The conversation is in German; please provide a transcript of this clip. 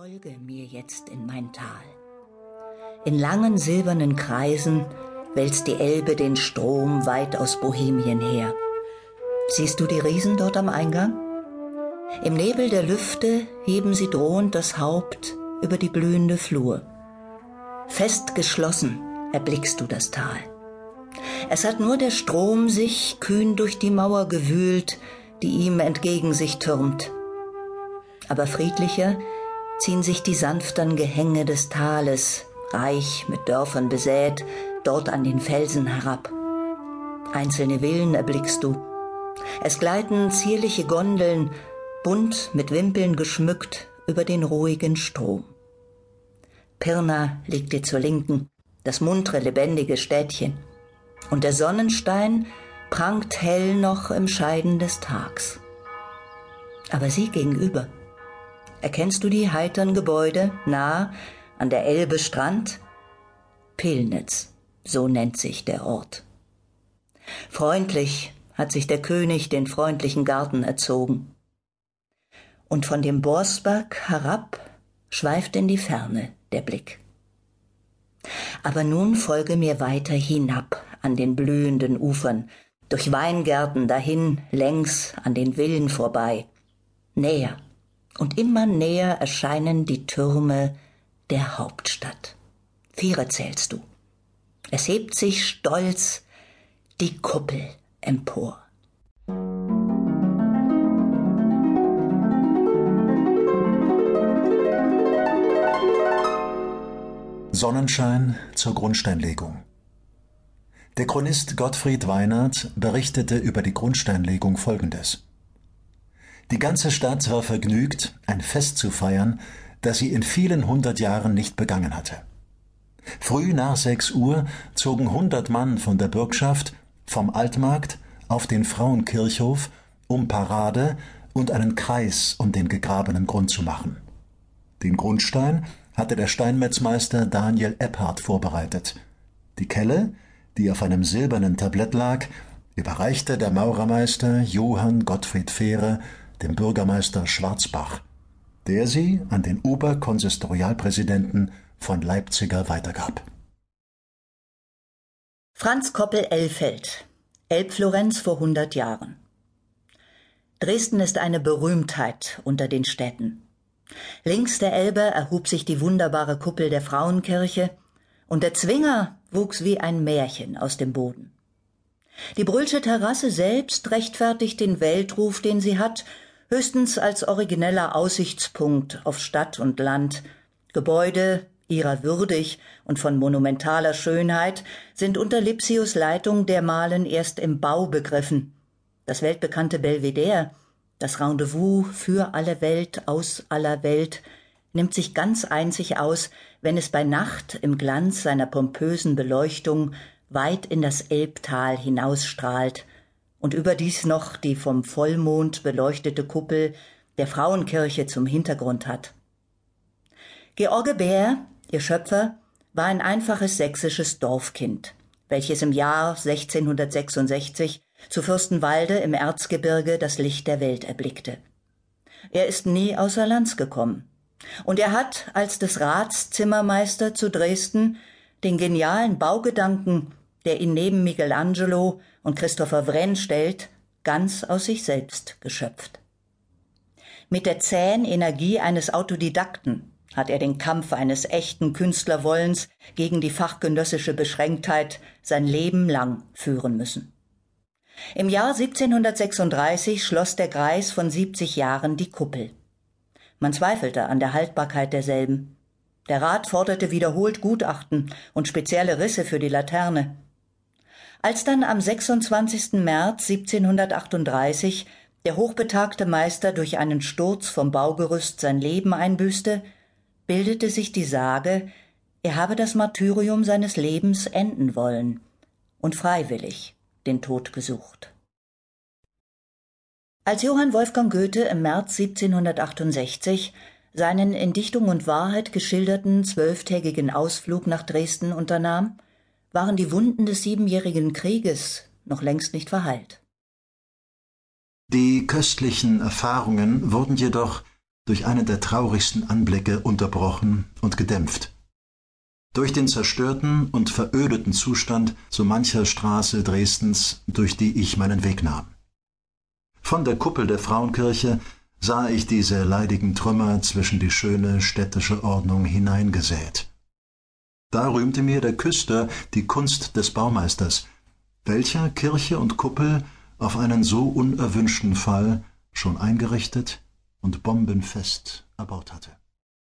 Folge mir jetzt in mein Tal. In langen silbernen Kreisen wälzt die Elbe den Strom weit aus Bohemien her. Siehst du die Riesen dort am Eingang? Im Nebel der Lüfte heben sie drohend das Haupt über die blühende Flur. Fest geschlossen erblickst du das Tal. Es hat nur der Strom sich kühn durch die Mauer gewühlt, die ihm entgegen sich türmt. Aber friedlicher ziehen sich die sanftern Gehänge des Tales, reich mit Dörfern besät, dort an den Felsen herab. Einzelne Villen erblickst du. Es gleiten zierliche Gondeln, bunt mit Wimpeln geschmückt, über den ruhigen Strom. Pirna liegt dir zur Linken, das muntre, lebendige Städtchen. Und der Sonnenstein prangt hell noch im Scheiden des Tags. Aber sie gegenüber, Erkennst du die heitern Gebäude nah an der Elbe Strand? Pilnitz, so nennt sich der Ort. Freundlich hat sich der König den freundlichen Garten erzogen. Und von dem Borsberg herab schweift in die Ferne der Blick. Aber nun folge mir weiter hinab an den blühenden Ufern, durch Weingärten dahin, längs an den Villen vorbei, näher und immer näher erscheinen die Türme der Hauptstadt. Viere zählst du. Es hebt sich stolz die Kuppel empor. Sonnenschein zur Grundsteinlegung. Der Chronist Gottfried Weinert berichtete über die Grundsteinlegung Folgendes. Die ganze Stadt war vergnügt, ein Fest zu feiern, das sie in vielen hundert Jahren nicht begangen hatte. Früh nach sechs Uhr zogen hundert Mann von der Bürgschaft vom Altmarkt auf den Frauenkirchhof, um Parade und einen Kreis um den gegrabenen Grund zu machen. Den Grundstein hatte der Steinmetzmeister Daniel Epphardt vorbereitet. Die Kelle, die auf einem silbernen Tablett lag, überreichte der Maurermeister Johann Gottfried Fehre dem Bürgermeister Schwarzbach, der sie an den Oberkonsistorialpräsidenten von Leipziger weitergab. Franz Koppel-Elfeld, Elbflorenz vor hundert Jahren. Dresden ist eine Berühmtheit unter den Städten. Links der Elbe erhob sich die wunderbare Kuppel der Frauenkirche, und der Zwinger wuchs wie ein Märchen aus dem Boden. Die Brüllsche Terrasse selbst rechtfertigt den Weltruf, den sie hat, höchstens als origineller Aussichtspunkt auf Stadt und Land. Gebäude, ihrer würdig und von monumentaler Schönheit, sind unter Lipsius Leitung dermalen erst im Bau begriffen. Das weltbekannte Belvedere, das Rendezvous für alle Welt aus aller Welt, nimmt sich ganz einzig aus, wenn es bei Nacht im Glanz seiner pompösen Beleuchtung weit in das Elbtal hinausstrahlt und überdies noch die vom Vollmond beleuchtete Kuppel der Frauenkirche zum Hintergrund hat. George Bär, ihr Schöpfer, war ein einfaches sächsisches Dorfkind, welches im Jahr 1666 zu Fürstenwalde im Erzgebirge das Licht der Welt erblickte. Er ist nie außer Lands gekommen. Und er hat als des Rats Zimmermeister zu Dresden den genialen Baugedanken der ihn neben Michelangelo und Christopher Wren stellt, ganz aus sich selbst geschöpft. Mit der zähen Energie eines Autodidakten hat er den Kampf eines echten Künstlerwollens gegen die fachgenössische Beschränktheit sein Leben lang führen müssen. Im Jahr 1736 schloss der Greis von 70 Jahren die Kuppel. Man zweifelte an der Haltbarkeit derselben. Der Rat forderte wiederholt Gutachten und spezielle Risse für die Laterne. Als dann am 26. März 1738 der hochbetagte Meister durch einen Sturz vom Baugerüst sein Leben einbüßte, bildete sich die Sage, er habe das Martyrium seines Lebens enden wollen und freiwillig den Tod gesucht. Als Johann Wolfgang Goethe im März 1768 seinen in Dichtung und Wahrheit geschilderten zwölftägigen Ausflug nach Dresden unternahm, waren die Wunden des Siebenjährigen Krieges noch längst nicht verheilt. Die köstlichen Erfahrungen wurden jedoch durch einen der traurigsten Anblicke unterbrochen und gedämpft. Durch den zerstörten und verödeten Zustand so mancher Straße Dresdens, durch die ich meinen Weg nahm. Von der Kuppel der Frauenkirche sah ich diese leidigen Trümmer zwischen die schöne städtische Ordnung hineingesät. Da rühmte mir der Küster die Kunst des Baumeisters, welcher Kirche und Kuppel auf einen so unerwünschten Fall schon eingerichtet und bombenfest erbaut hatte.